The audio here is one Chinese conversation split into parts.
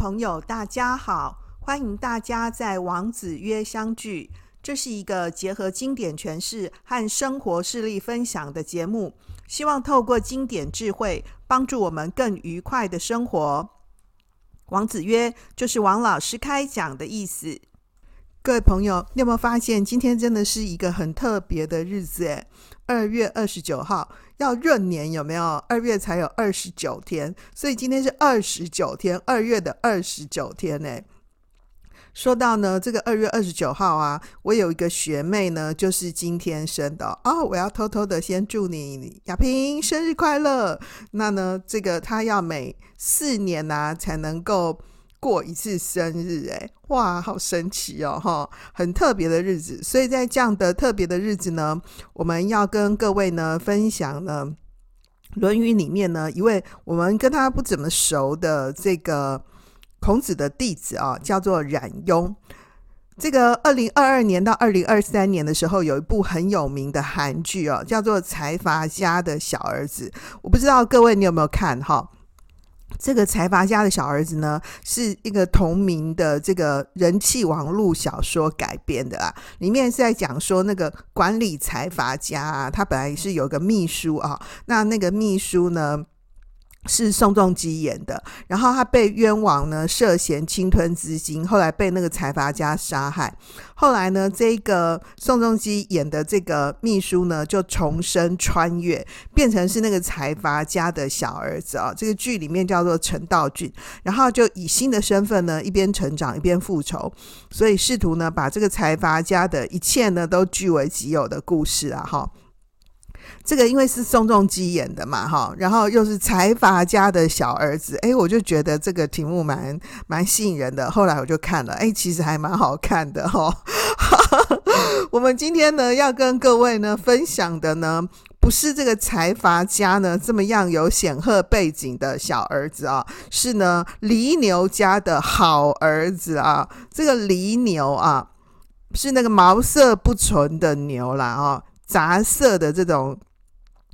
朋友，大家好！欢迎大家在王子约相聚。这是一个结合经典诠释和生活事例分享的节目，希望透过经典智慧，帮助我们更愉快的生活。王子约就是王老师开讲的意思。各位朋友，你有没有发现今天真的是一个很特别的日子？诶，二月二十九号要闰年，有没有？二月才有二十九天，所以今天是二十九天，二月的二十九天呢。说到呢，这个二月二十九号啊，我有一个学妹呢，就是今天生的哦。我要偷偷的先祝你雅萍生日快乐。那呢，这个她要每四年呢、才能够。过一次生日，诶，哇，好神奇哦，哈，很特别的日子。所以在这样的特别的日子呢，我们要跟各位呢分享呢《论语》里面呢一位我们跟他不怎么熟的这个孔子的弟子啊，叫做冉雍。这个二零二二年到二零二三年的时候，有一部很有名的韩剧哦，叫做《财阀家的小儿子》。我不知道各位你有没有看哈？这个财阀家的小儿子呢，是一个同名的这个人气网络小说改编的啊。里面是在讲说那个管理财阀家啊，他本来是有个秘书啊，那那个秘书呢，是宋仲基演的，然后他被冤枉呢，涉嫌侵吞资金，后来被那个财阀家杀害。后来呢，这个宋仲基演的这个秘书呢，就重生穿越，变成是那个财阀家的小儿子啊。这个剧里面叫做陈道俊，然后就以新的身份呢，一边成长一边复仇，所以试图呢，把这个财阀家的一切呢，都据为己有的故事啊，哈。这个因为是宋仲基演的嘛，哈，然后又是财阀家的小儿子，哎，我就觉得这个题目蛮蛮吸引人的。后来我就看了，哎，其实还蛮好看的哈。我们今天呢要跟各位呢分享的呢，不是这个财阀家呢这么样有显赫背景的小儿子啊，是呢犁牛家的好儿子啊。这个犁牛啊，是那个毛色不纯的牛啦啊。杂色的这种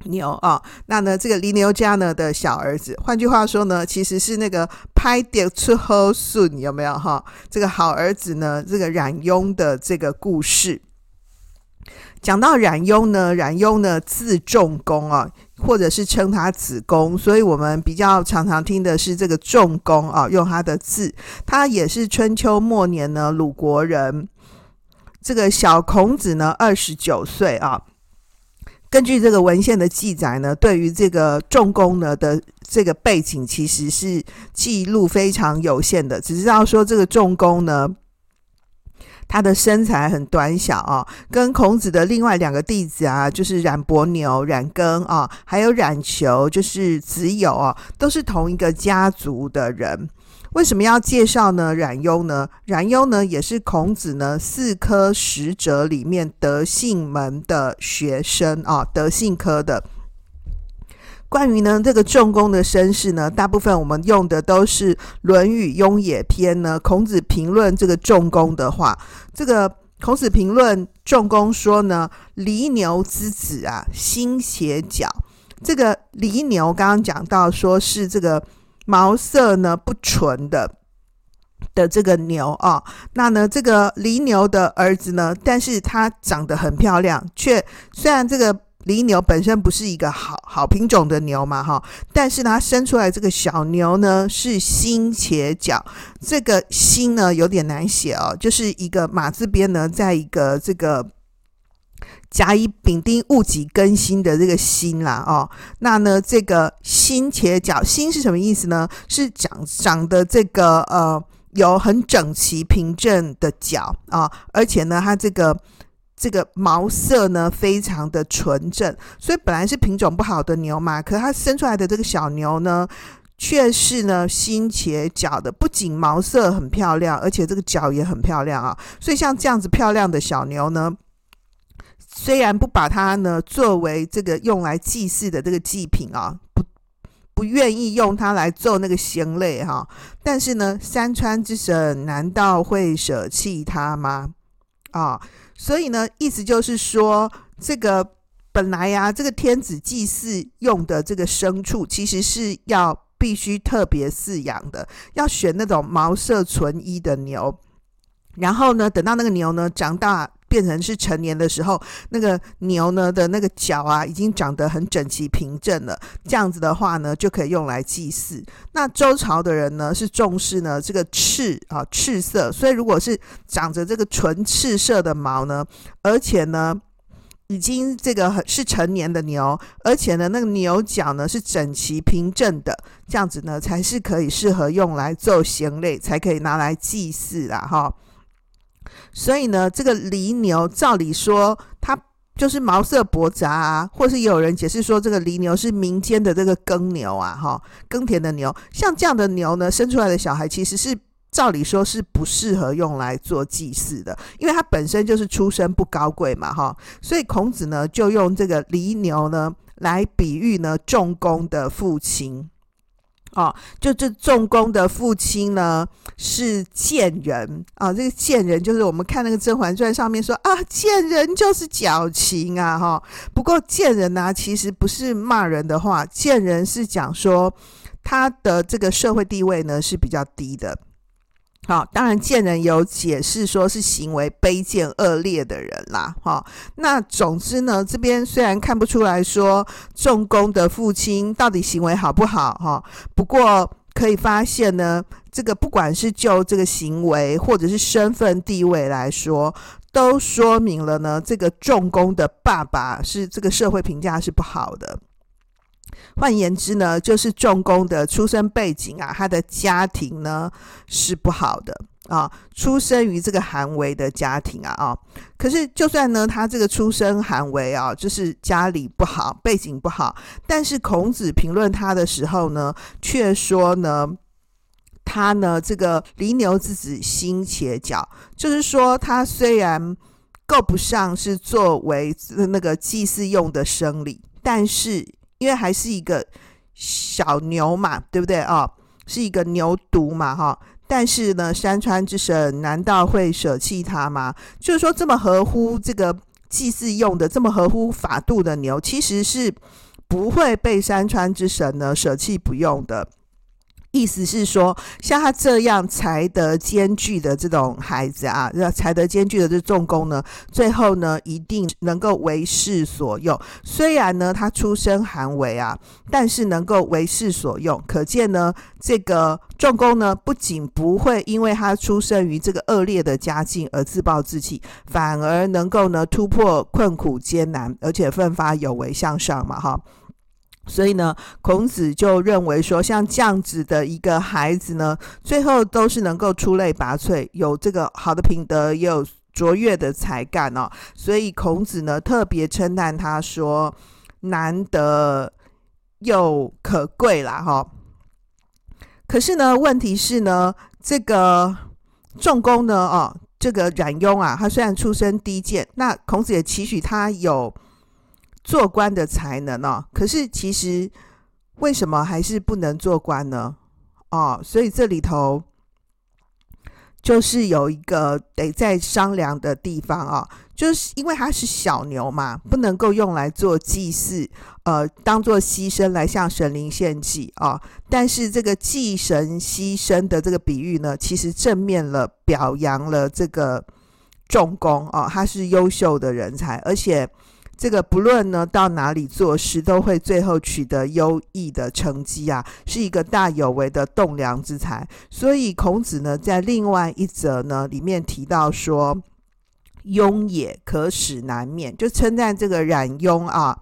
牛啊、那呢，这个犁牛家呢的小儿子，换句话说呢，其实是那个拍点出后顺有没有哈？这个好儿子呢，这个冉雍的这个故事，讲到冉雍呢，冉雍呢字仲弓啊，或者是称他子贡，所以我们比较常常听的是这个仲弓啊，用他的字，他也是春秋末年呢鲁国人。这个小孔子呢，二十九岁啊。根据这个文献的记载呢，对于这个仲弓呢的这个背景，其实是记录非常有限的。只知道说这个仲弓呢，他的身材很短小啊，跟孔子的另外两个弟子啊，就是冉伯牛、冉耕啊，还有冉求，就是子友啊，都是同一个家族的人。为什么要介绍呢？冉雍呢？冉雍呢，也是孔子呢四科十哲里面德性门的学生啊，德性科的。关于呢这个仲弓的身世呢，大部分我们用的都是《论语·雍也篇》呢。孔子评论这个仲弓的话，这个孔子评论仲弓说呢：“犁牛之子啊，心且角。”这个犁牛刚刚讲到说是这个。毛色呢不纯的的这个牛啊，那呢这个犁牛的儿子呢，但是他长得很漂亮，却虽然这个犁牛本身不是一个好好品种的牛嘛哈，但是他生出来这个小牛呢是心且角，这个心呢有点难写哦，就是一个马字边呢，在一个这个。甲乙丙丁戊己庚辛的这个辛啦，哦，那呢，这个辛且角，辛是什么意思呢？是长长的这个呃，有很整齐平正的角啊，而且呢，它这个这个毛色呢，非常的纯正，所以本来是品种不好的牛嘛，可它生出来的这个小牛呢，却是呢心且角的，不仅毛色很漂亮，而且这个角也很漂亮啊，所以像这样子漂亮的小牛呢。虽然不把它呢作为这个用来祭祀的这个祭品啊，不不愿意用它来做那个献类哈，但是呢，山川之神难道会舍弃它吗？啊，所以呢，意思就是说，这个本来呀、啊，这个天子祭祀用的这个牲畜，其实是要必须特别饲养的，要选那种毛色纯一的牛。然后呢，等到那个牛呢长大变成是成年的时候，那个牛呢的那个角啊已经长得很整齐平整了。这样子的话呢，就可以用来祭祀。那周朝的人呢是重视呢这个赤啊赤色，所以如果是长着这个纯赤色的毛呢，而且呢已经这个很是成年的牛，而且呢那个牛角呢是整齐平正的，这样子呢才是可以适合用来做贤类，才可以拿来祭祀啦哈。所以呢，这个犁牛照理说，它就是毛色驳杂啊，或是有人解释说，这个犁牛是民间的这个耕牛啊，哈，耕田的牛。像这样的牛呢，生出来的小孩其实是照理说是不适合用来做祭祀的，因为它本身就是出身不高贵嘛，哈。所以孔子呢，就用这个犁牛呢来比喻呢仲弓的父亲。哦，就这重工的父亲呢是贱人啊，这个贱人就是我们看那个《甄嬛传》上面说啊，贱人就是矫情啊，哈。不过贱人呢、其实不是骂人的话，贱人是讲说他的这个社会地位呢是比较低的。好，当然贱人有解释说是行为卑贱恶劣的人啦。哈，那总之呢，这边虽然看不出来说仲弓的父亲到底行为好不好，哈，不过可以发现呢，这个不管是就这个行为或者是身份地位来说，都说明了呢，这个仲弓的爸爸是这个社会评价是不好的。换言之呢，就是重工的出生背景啊，他的家庭呢是不好的啊，出生于这个寒微的家庭啊啊。可是就算呢，他这个出身寒微啊，就是家里不好，背景不好，但是孔子评论他的时候呢，却说呢，他呢这个犁牛之子心且矫，就是说他虽然够不上是作为那个祭祀用的生理，但是。因为还是一个小牛嘛，对不对啊、哦？是一个牛犊嘛，哈、但是呢，山川之神难道会舍弃它吗？就是说，这么合乎这个祭祀用的，这么合乎法度的牛，其实是不会被山川之神呢舍弃不用的。意思是说，像他这样才德兼具的这种孩子啊，才德兼具的这重工呢，最后呢一定能够为世所用。虽然呢他出身寒微啊，但是能够为世所用，可见呢这个重工呢不仅不会因为他出生于这个恶劣的家境而自暴自弃，反而能够呢突破困苦艰难，而且奋发有为向上嘛，哈。所以呢，孔子就认为说，像这样子的一个孩子呢，最后都是能够出类拔萃，有这个好的品德，也有卓越的才干哦。所以孔子呢，特别称赞他说，难得又可贵啦哈。可是呢，问题是呢，这个仲弓呢，哦，这个冉雍啊，他虽然出身低贱，那孔子也期许他有。做官的才能哦，可是其实为什么还是不能做官呢？哦，所以这里头就是有一个得再商量的地方啊，就是因为他是小牛嘛，不能够用来做祭祀，呃，当做牺牲来向神灵献祭啊。但是这个祭神牺牲的这个比喻呢，其实正面了表扬了这个重工啊，他是优秀的人才，而且。这个不论呢到哪里做事，都会最后取得优异的成绩啊，是一个大有为的栋梁之才。所以孔子呢在另外一则呢里面提到说：“雍也可使难面”，就称赞这个冉雍啊，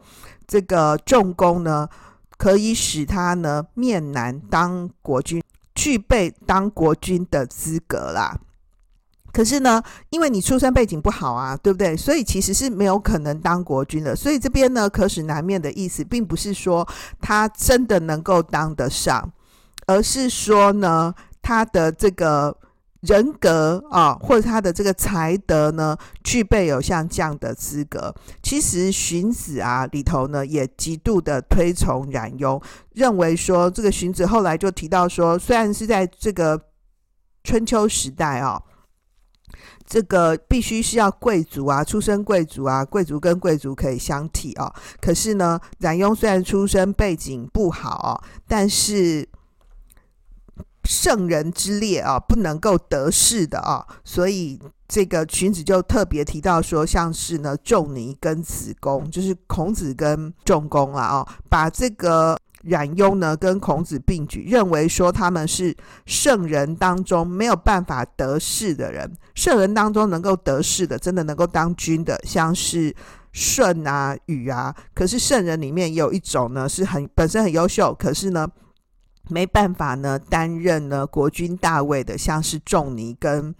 这个仲弓呢可以使他呢面难当国君，具备当国君的资格啦。可是呢，因为你出身背景不好啊，对不对？所以其实是没有可能当国君的。所以这边呢，可使难面的意思，并不是说他真的能够当得上，而是说呢，他的这个人格啊，或者他的这个才德呢，具备有像这样的资格。其实荀子啊里头呢，也极度的推崇冉雍，认为说这个荀子后来就提到说，虽然是在这个春秋时代啊。这个必须是要贵族啊，出身贵族啊，贵族跟贵族可以相提哦。可是呢，冉雍虽然出身背景不好哦，但是圣人之列啊，不能够得势的啊，所以这个荀子就特别提到说，像是呢仲尼跟子贡，就是孔子跟仲弓啊，啊，把这个冉雍呢跟孔子并举，认为说他们是圣人当中没有办法得势的人，圣人当中能够得势的，真的能够当君的，像是舜啊、禹啊，可是圣人里面有一种呢是很本身很优秀，可是呢。没办法呢，担任呢国君大位的，像是仲尼跟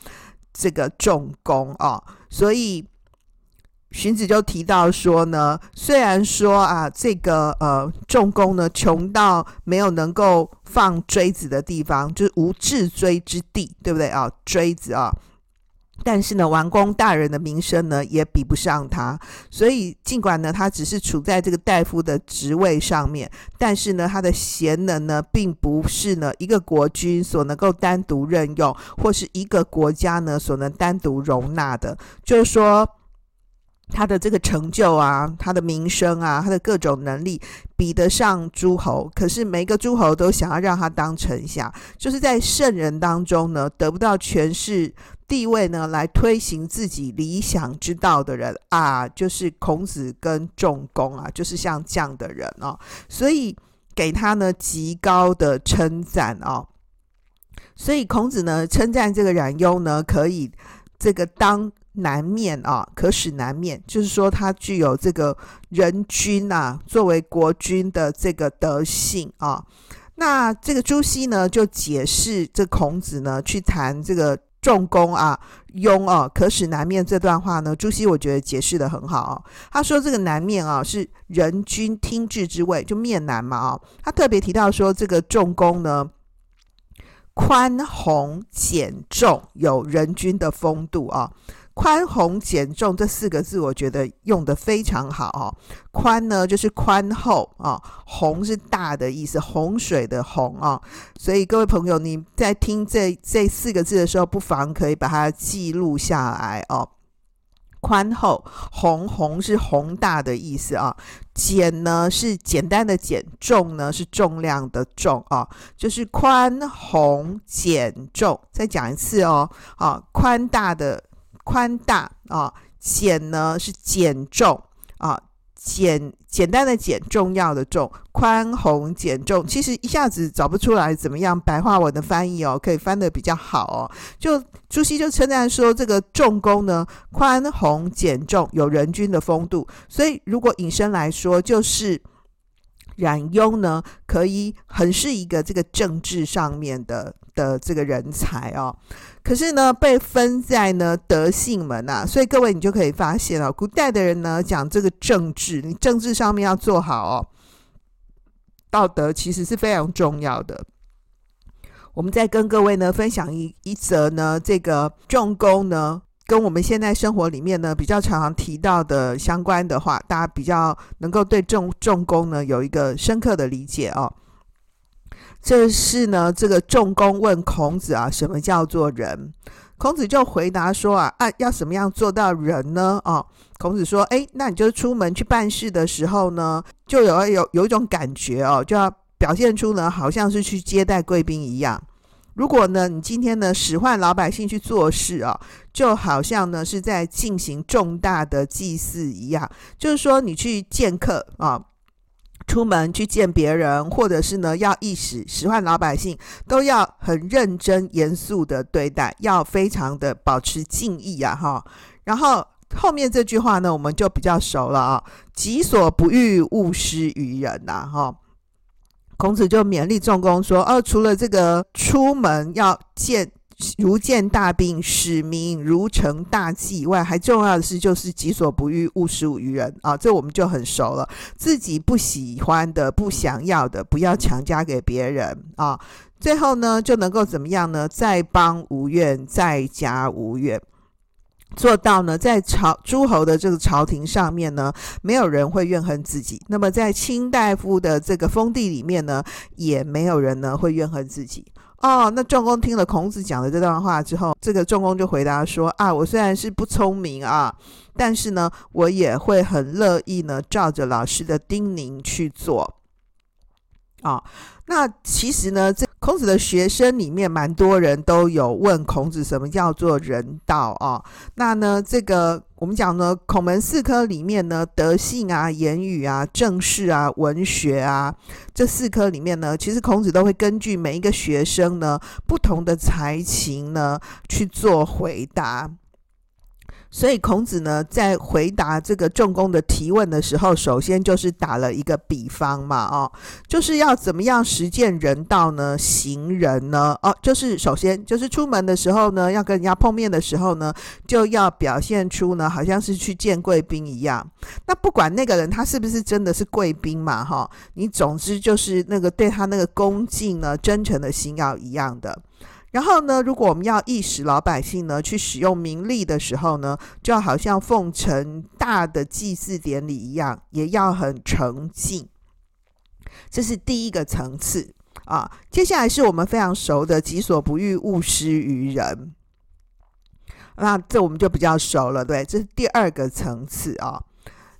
这个仲弓啊，所以荀子就提到说呢，虽然说啊，这个呃仲弓呢穷到没有能够放锥子的地方，就是无置锥之地，对不对啊？锥子啊。但是呢，王公大人的名声呢也比不上他，所以尽管呢他只是处在这个大夫的职位上面，但是呢他的贤能呢并不是呢一个国君所能够单独任用，或是一个国家呢所能单独容纳的。就是说，他的这个成就啊，他的名声啊，他的各种能力比得上诸侯，可是每个诸侯都想要让他当丞相，就是在圣人当中呢得不到权势。地位呢，来推行自己理想之道的人啊，就是孔子跟仲弓啊，就是像这样的人哦，所以给他呢极高的称赞哦。所以孔子呢称赞这个冉雍呢，可以这个当南面啊，可使南面，就是说他具有这个人君啊，作为国君的这个德性啊。那这个朱熹呢就解释这孔子呢去谈这个。仲弓啊，雍啊，可使南面这段话呢，朱熹我觉得解释得很好哦。他说这个南面啊是人君听治之位，就面南嘛啊。他特别提到说这个仲弓呢，宽宏简重，有人君的风度啊。宽宏减重这四个字，我觉得用得非常好哦。宽呢，就是宽厚啊；宏是大的意思，洪水的洪啊。所以各位朋友，你在听这这四个字的时候，不妨可以把它记录下来哦。宽厚，宏宏是宏大的意思啊。减呢是简单的简，重呢是重量的重啊。就是宽宏减重，再讲一次哦。啊，宽大的。宽大啊，俭呢是减重啊，简简单的简，重要的重，宽宏俭重，其实一下子找不出来怎么样白话文的翻译哦，可以翻得比较好哦。就朱熹就称赞说，这个重工呢，宽宏俭重，有人君的风度，所以如果引申来说，就是。冉雍呢，可以很是一个这个政治上面的的这个人才哦。可是呢，被分在呢德性门啊，所以各位你就可以发现哦，古代的人呢讲这个政治，你政治上面要做好哦，道德其实是非常重要的。我们再跟各位呢分享一一则呢，这个仲弓呢。跟我们现在生活里面呢比较常常提到的相关的话，大家比较能够对重重工呢有一个深刻的理解哦。这是呢，这个仲弓问孔子啊，什么叫做人？孔子就回答说啊，啊，要怎么样做到人呢？哦，孔子说，哎，那你就出门去办事的时候呢，就有有有一种感觉哦，就要表现出呢，好像是去接待贵宾一样。如果呢，你今天呢使唤老百姓去做事啊，就好像呢是在进行重大的祭祀一样，就是说你去见客啊，出门去见别人，或者是呢要议使使唤老百姓，都要很认真严肃的对待，要非常的保持敬意啊哈。然后后面这句话呢，我们就比较熟了啊，己所不欲，勿施于人呐哈。孔子就勉励仲弓说：“哦，除了这个出门要见如见大病，使民如承大祭以外，还重要的是就是己所不欲，勿施于人啊。这我们就很熟了。自己不喜欢的、不想要的，不要强加给别人啊。最后呢，就能够怎么样呢？在邦无怨，在家无怨。”做到呢，在朝诸侯的这个朝廷上面呢，没有人会怨恨自己；那么在卿大夫的这个封地里面呢，也没有人呢会怨恨自己。哦，那仲弓听了孔子讲的这段话之后，这个仲弓就回答说：啊，我虽然是不聪明啊，但是呢，我也会很乐意呢，照着老师的叮咛去做。啊、那其实呢，这孔子的学生里面蛮多人都有问孔子什么叫做人道啊？那呢，这个我们讲呢，孔门四科里面呢，德性啊、言语啊、政事啊、文学啊，这四科里面呢，其实孔子都会根据每一个学生呢不同的才情呢去做回答。所以孔子呢，在回答这个仲弓的提问的时候，首先就是打了一个比方嘛，哦，就是要怎么样实践人道呢？行人呢？哦，就是首先就是出门的时候呢，要跟人家碰面的时候呢，就要表现出呢，好像是去见贵宾一样。那不管那个人他是不是真的是贵宾嘛，哈，你总之就是那个对他那个恭敬呢，真诚的心要一样的。然后呢，如果我们要意识老百姓呢去使用名利的时候呢，就好像奉承大的祭祀典礼一样，也要很诚敬。这是第一个层次啊。接下来是我们非常熟的“己所不欲，勿施于人”。那这我们就比较熟了，对，这是第二个层次啊。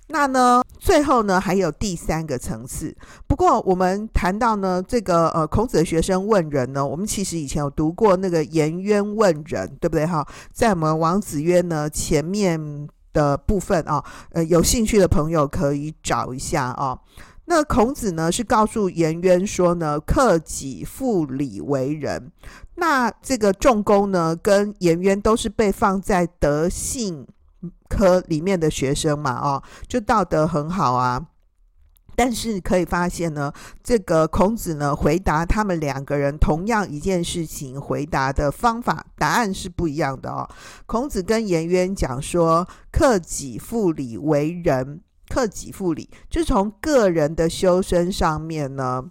那呢，最后呢，还有第三个层次。不过，我们谈到呢，这个呃，孔子的学生问仁呢，我们其实以前有读过那个颜渊问仁，对不对哈？在我们王子曰呢前面的部分啊，呃，有兴趣的朋友可以找一下啊。那孔子呢是告诉颜渊说呢，克己复礼为仁。那这个仲弓呢，跟颜渊都是被放在德性科里面的学生嘛，哦，就道德很好啊。但是可以发现呢，这个孔子呢回答他们两个人同样一件事情，回答的方法答案是不一样的哦。孔子跟颜渊讲说：“克己复礼为仁，克己复礼，就从个人的修身上面呢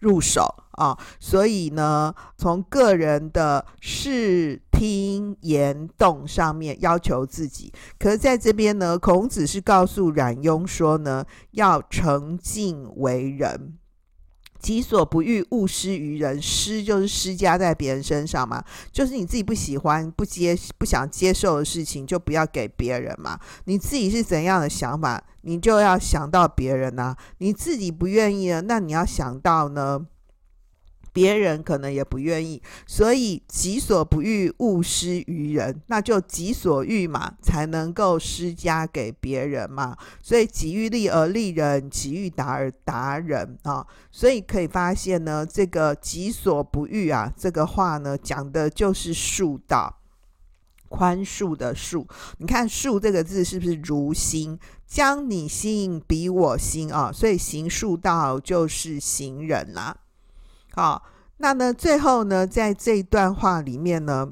入手。”啊，所以呢，从个人的视听言动上面要求自己。可是在这边呢，孔子是告诉冉雍说呢，要诚敬为人。己所不欲，勿施于人。施就是施加在别人身上嘛，就是你自己不喜欢、不接、不想接受的事情，就不要给别人嘛。你自己是怎样的想法，你就要想到别人呐。你自己不愿意呢，那你要想到呢。别人可能也不愿意，所以己所不欲，勿施于人，那就己所欲嘛，才能够施加给别人嘛。所以己欲立而立人，己欲达而达人啊。所以可以发现呢，这个己所不欲啊，这个话呢，讲的就是恕道，宽恕的恕。你看“恕”这个字是不是如心？将你心比我心啊，所以行恕道就是行人啦。好，那呢，最后呢，在这一段话里面呢，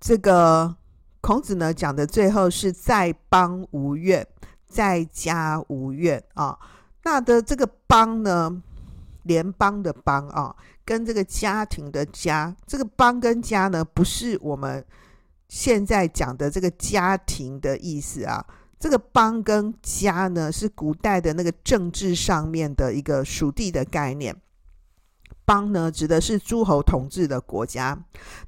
这个孔子呢讲的最后是在邦无怨，在家无怨啊。那的这个邦呢，联邦的邦啊，跟这个家庭的家，这个邦跟家呢，不是我们现在讲的这个家庭的意思啊。这个邦跟家呢，是古代的那个政治上面的一个属地的概念。邦呢，指的是诸侯统治的国家；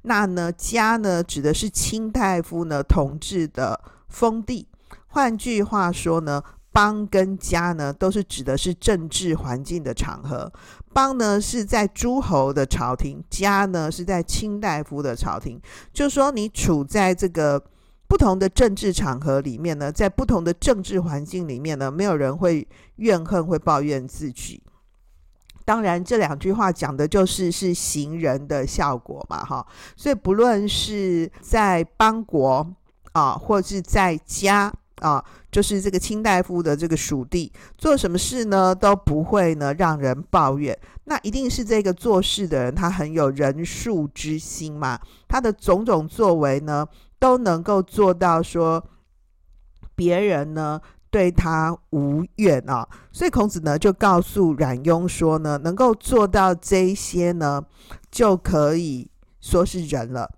那呢，家呢，指的是卿大夫呢统治的封地。换句话说呢，邦跟家呢，都是指的是政治环境的场合。邦呢是在诸侯的朝廷，家呢是在卿大夫的朝廷。就是说，你处在这个不同的政治场合里面呢，在不同的政治环境里面呢，没有人会怨恨，会抱怨自己。当然，这两句话讲的就是是行人的效果嘛，哈。所以不论是在邦国啊，或是在家啊，就是这个卿大夫的这个属地，做什么事呢，都不会呢让人抱怨。那一定是这个做事的人，他很有仁恕之心嘛，他的种种作为呢，都能够做到说别人呢。对他无怨啊，所以孔子呢就告诉冉雍说呢，能够做到这些呢，就可以说是人了。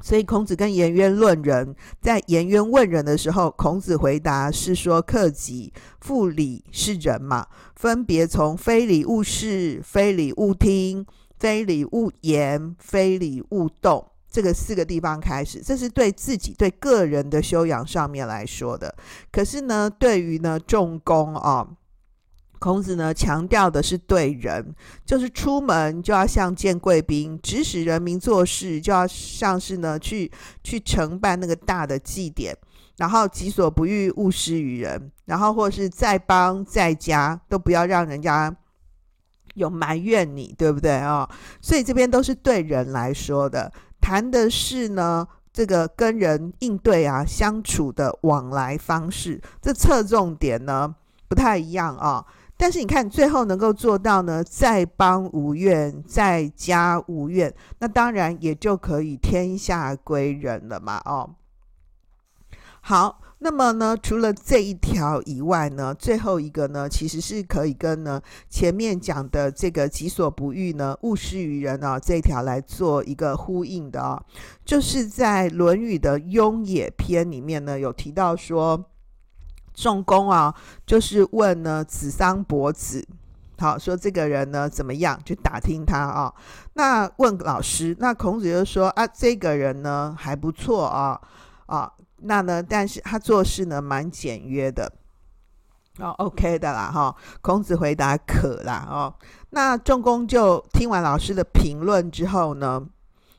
所以孔子跟颜渊论人，在颜渊问人的时候，孔子回答是说：克己复礼是人嘛，分别从非礼勿视、非礼勿听、非礼勿言、非礼勿动。这个四个地方开始，这是对自己对个人的修养上面来说的。可是呢，对于呢重工啊，孔子呢强调的是对人，就是出门就要像见贵宾，指使人民做事就要像是呢去去承办那个大的祭典，然后己所不欲，勿施于人，然后或是在邦在家都不要让人家有埋怨你，对不对啊、哦？所以这边都是对人来说的，谈的是呢这个跟人应对啊相处的往来方式，这侧重点呢不太一样啊、哦。但是你看，最后能够做到呢，在邦无怨，在家无怨，那当然也就可以天下归人了嘛。哦，好，那么呢，除了这一条以外呢，最后一个呢，其实是可以跟呢前面讲的这个“己所不欲呢，勿施于人”啊这一条来做一个呼应的啊，就是在《论语》的《雍也》篇里面呢，有提到说。仲弓啊，就是问呢子桑伯子，好说这个人呢怎么样，就打听他啊。那问老师，那孔子就说啊，这个人呢还不错啊啊。那呢，但是他做事呢蛮简约的，哦，OK 的啦哈。孔子回答可啦哦。那仲弓就听完老师的评论之后呢，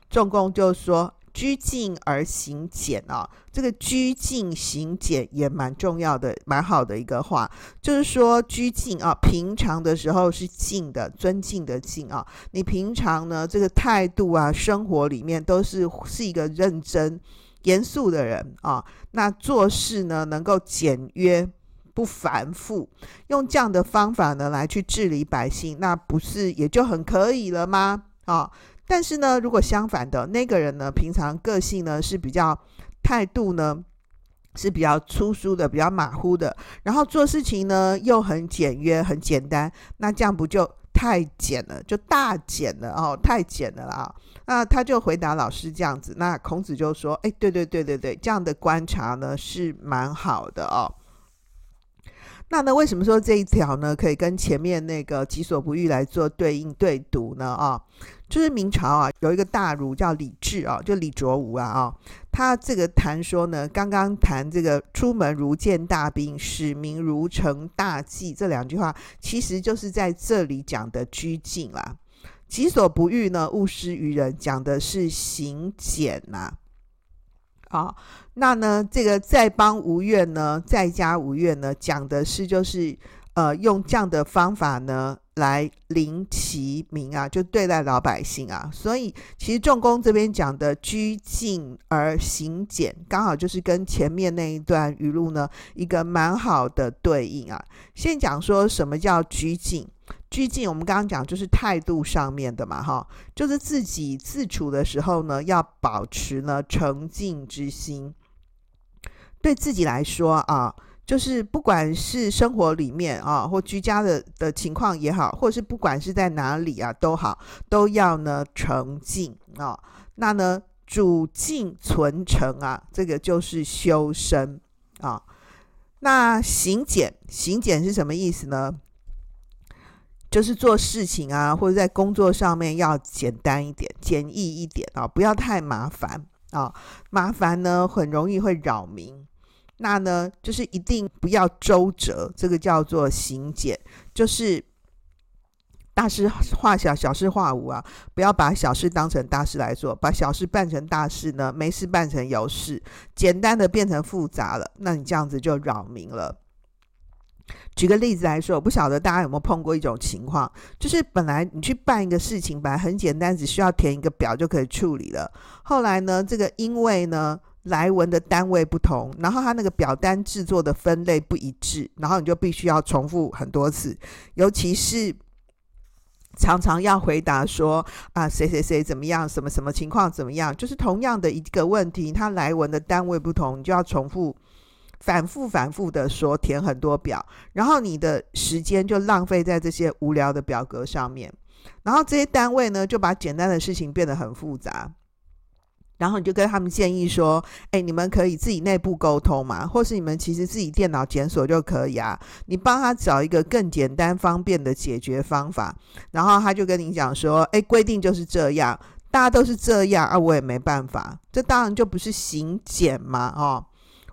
仲弓就说。居静而行简啊，这个居静行简也蛮重要的，蛮好的一个话，就是说居静啊，平常的时候是静的，尊敬的敬啊，你平常呢这个态度啊，生活里面都是是一个认真、严肃的人啊，那做事呢能够简约不繁复，用这样的方法呢来去治理百姓，那不是也就很可以了吗？啊。但是呢，如果相反的那个人呢，平常个性呢是比较态度呢是比较粗疏的，比较马虎的，然后做事情呢又很简约、很简单，那这样不就太简了，就大简了哦，太简了啦！那他就回答老师这样子，那孔子就说：“哎，对对对对对，这样的观察呢是蛮好的哦。”那呢，为什么说这一条呢可以跟前面那个“己所不欲”来做对应对读呢？啊？就是明朝啊，有一个大儒叫李治啊，就李卓吾啊啊，他这个谈说呢，刚刚谈这个“出门如见大兵，使民如承大祭”这两句话，其实就是在这里讲的居静啦。“己所不欲呢，勿施于人”讲的是行俭呐。啊，那呢，这个在邦无怨呢，在家无怨呢，讲的是就是呃，用这样的方法呢。来临其民啊，就对待老百姓啊，所以其实仲弓这边讲的居静而行俭，刚好就是跟前面那一段语录呢一个蛮好的对应啊。先讲说什么叫居静，居静我们刚刚讲就是态度上面的嘛，哈，就是自己自处的时候呢，要保持呢诚敬之心，对自己来说啊。就是不管是生活里面啊，或居家的的情况也好，或是不管是在哪里啊都好，都要呢诚敬啊。那呢主静存诚啊，这个就是修身啊。那行俭，行俭是什么意思呢？就是做事情啊，或者在工作上面要简单一点、简易一点啊，不要太麻烦啊。麻烦呢，很容易会扰民。那呢，就是一定不要周折，这个叫做行简，就是大事化小，小事化无啊，不要把小事当成大事来做，把小事办成大事呢，没事办成有事，简单的变成复杂了，那你这样子就扰民了。举个例子来说，我不晓得大家有没有碰过一种情况，就是本来你去办一个事情，本来很简单，只需要填一个表就可以处理了，后来呢，这个因为呢。来文的单位不同，然后他那个表单制作的分类不一致，然后你就必须要重复很多次，尤其是常常要回答说啊谁谁谁怎么样，什么什么情况怎么样，就是同样的一个问题，它来文的单位不同，你就要重复反复反复的说填很多表，然后你的时间就浪费在这些无聊的表格上面，然后这些单位呢就把简单的事情变得很复杂。然后你就跟他们建议说：“哎，你们可以自己内部沟通嘛，或是你们其实自己电脑检索就可以啊。你帮他找一个更简单方便的解决方法。”然后他就跟你讲说：“哎，规定就是这样，大家都是这样啊，我也没办法。这当然就不是行检嘛，哦。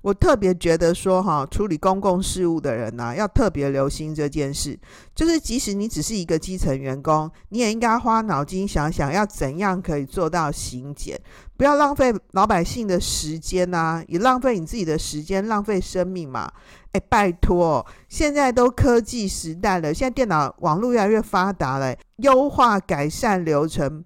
我特别觉得说，哈，处理公共事务的人呢、啊，要特别留心这件事。就是即使你只是一个基层员工，你也应该花脑筋想想，要怎样可以做到行检，不要浪费老百姓的时间呐、也浪费你自己的时间，浪费生命嘛。哎，拜托，现在都科技时代了，现在电脑网络越来越发达了，优化改善流程。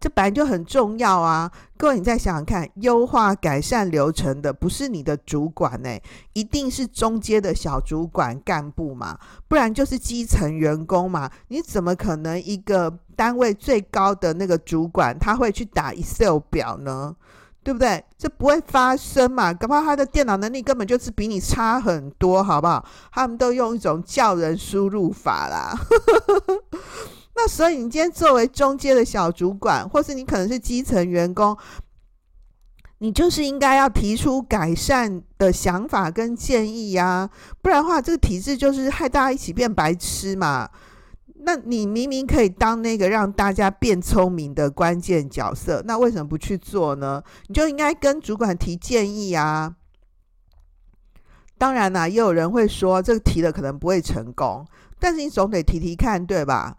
这本来就很重要啊！各位，你再想想看，优化改善流程的不是你的主管呢，一定是中阶的小主管干部嘛，不然就是基层员工嘛。你怎么可能一个单位最高的那个主管他会去打 Excel 表呢？对不对？这不会发生嘛？搞不好他的电脑能力根本就是比你差很多，好不好？他们都用一种叫人输入法啦。那所以，你今天作为中阶的小主管，或是你可能是基层员工，你就是应该要提出改善的想法跟建议呀，不然的话，这个体制就是害大家一起变白痴嘛。那你明明可以当那个让大家变聪明的关键角色，那为什么不去做呢？你就应该跟主管提建议呀。当然啦，也有人会说这个提了可能不会成功，但是你总得提提看，对吧？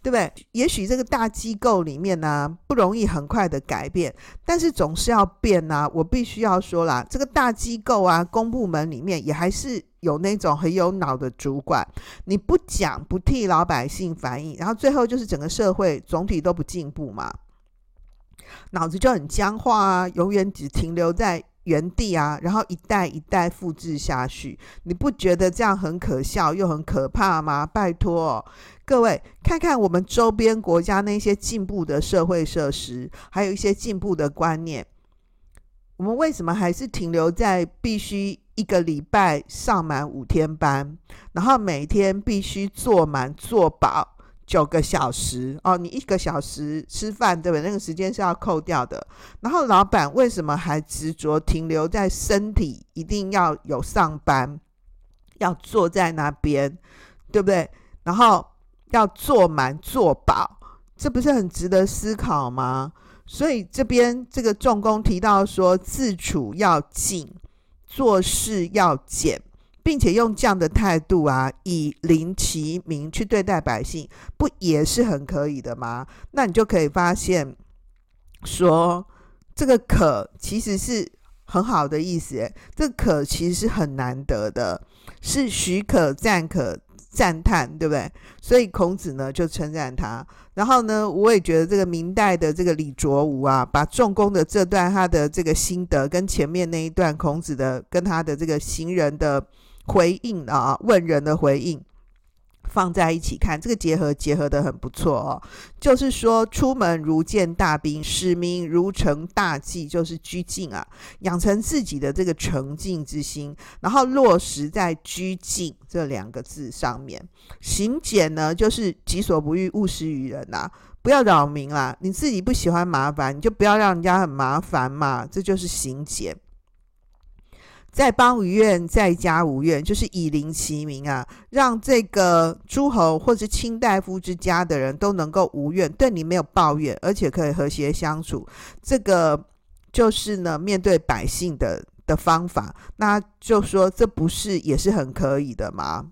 对不对？也许这个大机构里面呢、不容易很快的改变，但是总是要变呐、啊。我必须要说啦，这个大机构啊，公部门里面也还是有那种很有脑的主管。你不讲，不替老百姓反映，然后最后就是整个社会总体都不进步嘛，脑子就很僵化啊，永远只停留在原地啊，然后一代一代复制下去。你不觉得这样很可笑又很可怕吗？拜托。各位看看我们周边国家那些进步的社会设施，还有一些进步的观念，我们为什么还是停留在必须一个礼拜上满五天班，然后每天必须坐满坐饱九个小时？哦，你一个小时吃饭，对不对？那个时间是要扣掉的。然后老板为什么还执着停留在身体一定要有上班，要坐在那边，对不对？然后。要做满做饱，这不是很值得思考吗？所以这边这个重工提到说，自处要静，做事要俭，并且用这样的态度啊，以邻其民去对待百姓，不也是很可以的吗？那你就可以发现，说这个可其实是很好的意思，这可其实是很难得的，是许可赞可。赞叹，对不对？所以孔子呢就称赞他。然后呢，我也觉得这个明代的这个李卓吾啊，把仲弓的这段他的这个心得，跟前面那一段孔子的跟他的这个行人的回应啊，问人的回应。放在一起看，这个结合结合得很不错哦。就是说，出门如见大宾，使民如承大祭，就是拘禁啊，养成自己的这个诚敬之心，然后落实在拘禁这两个字上面。行俭呢，就是己所不欲，勿施于人呐、啊，不要扰民啦。你自己不喜欢麻烦，你就不要让人家很麻烦嘛，这就是行俭。在邦无怨，在家无怨，就是以邻其民啊，让这个诸侯或是卿大夫之家的人都能够无怨，对你没有抱怨，而且可以和谐相处。这个就是呢，面对百姓的的方法。那就说，这不是也是很可以的吗？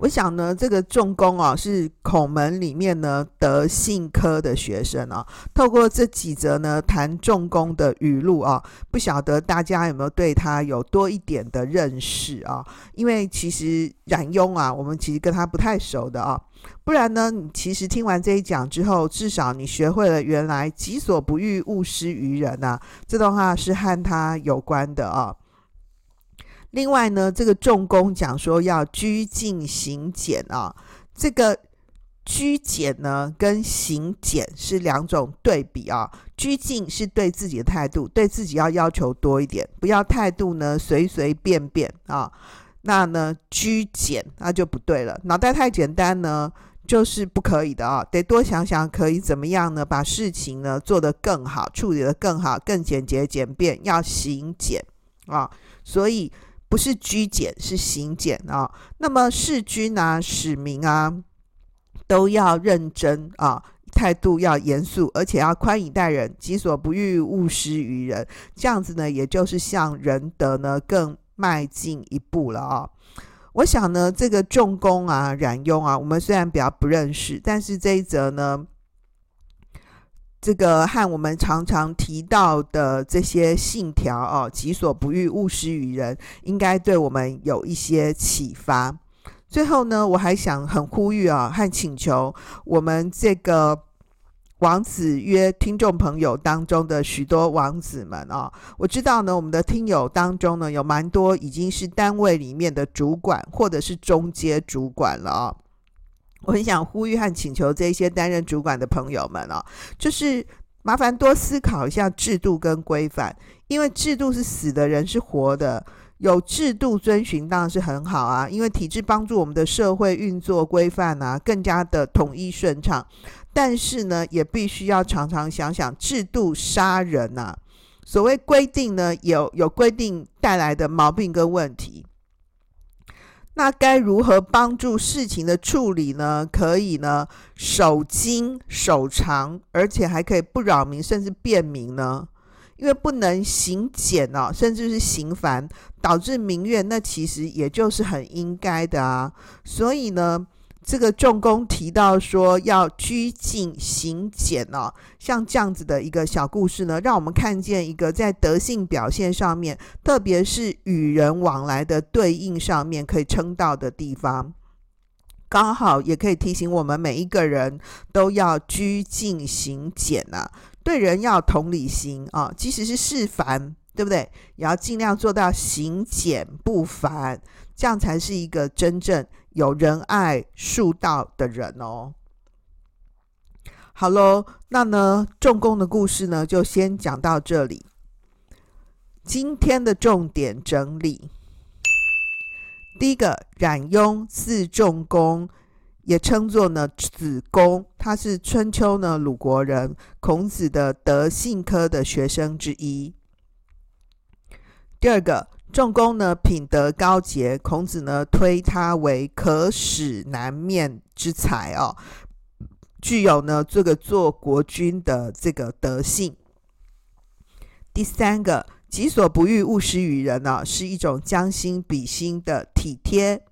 我想呢，这个仲弓啊，是孔门里面呢德性科的学生啊。透过这几则呢谈仲弓的语录啊，不晓得大家有没有对他有多一点的认识啊？因为其实冉雍啊，我们其实跟他不太熟的啊。不然呢，你其实听完这一讲之后，至少你学会了原来己所不欲，勿施于人啊。这段话是和他有关的啊。另外呢，这个重工讲说要居静行俭啊，这个居俭呢跟行俭是两种对比啊。居静是对自己的态度，对自己要要求多一点，不要态度呢随随便便啊。那呢居俭那就不对了，脑袋太简单呢就是不可以的啊，得多想想可以怎么样呢，把事情呢做得更好，处理得更好，更简洁简便，要行俭啊，所以。不是居俭，是行俭啊、那么事君啊、使民啊，都要认真啊，态度要严肃，而且要宽以待人，己所不欲，勿施于人。这样子呢，也就是向仁德呢更迈进一步了啊、我想呢，这个仲弓啊、冉雍啊，我们虽然比较不认识，但是这一则呢，这个和我们常常提到的这些信条哦，己所不欲，勿施于人，应该对我们有一些启发。最后呢，我还想很呼吁啊，和请求我们这个王子约听众朋友当中的许多王子们啊，我知道呢，我们的听友当中呢，有蛮多已经是单位里面的主管或者是中阶主管了啊。我很想呼吁和请求这些担任主管的朋友们哦，就是麻烦多思考一下制度跟规范，因为制度是死的，人是活的。有制度遵循当然是很好啊，因为体制帮助我们的社会运作规范啊，更加的统一顺畅。但是呢，也必须要常常想想，制度杀人呐、啊。所谓规定呢，有有规定带来的毛病跟问题。他该如何帮助事情的处理呢？可以呢，守精守长，而且还可以不扰民，甚至便民呢？因为不能行简哦，甚至是行繁，导致民怨，那其实也就是很应该的啊。所以呢，这个重工提到说要居静行俭哦，像这样子的一个小故事呢，让我们看见一个在德性表现上面，特别是与人往来的对应上面可以称道的地方。刚好也可以提醒我们每一个人都要居静行俭啊。对人要同理心啊，即使是事繁，对不对？也要尽量做到行俭不繁，这样才是一个真正有仁爱树道的人哦。好喽，那呢，重工的故事呢，就先讲到这里。今天的重点整理，第一个，冉雍字仲弓。也称作呢子贡，他是春秋呢鲁国人，孔子的德性科的学生之一。第二个，仲弓呢品德高洁，孔子呢推他为可使南面之才哦，具有呢这个做国君的这个德性。第三个，己所不欲，勿施于人呢，是一种将心比心的体贴。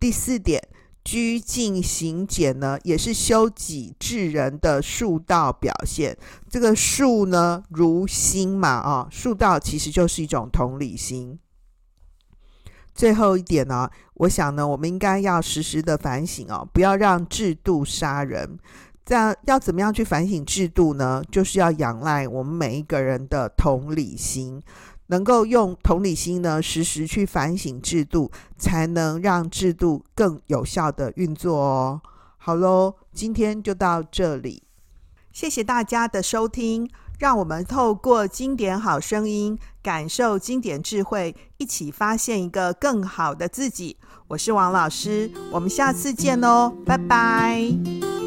第四点。居静行俭呢，也是修己治人的恕道表现。这个恕呢，如心嘛，啊，恕道其实就是一种同理心。最后一点呢，我想呢，我们应该要时时的反省哦，不要让制度杀人。这样要怎么样去反省制度呢？就是要仰赖我们每一个人的同理心。能够用同理心呢，时时去反省制度，才能让制度更有效的运作哦。好喽，今天就到这里，谢谢大家的收听。让我们透过经典好声音，感受经典智慧，一起发现一个更好的自己。我是王老师，我们下次见喽，拜拜。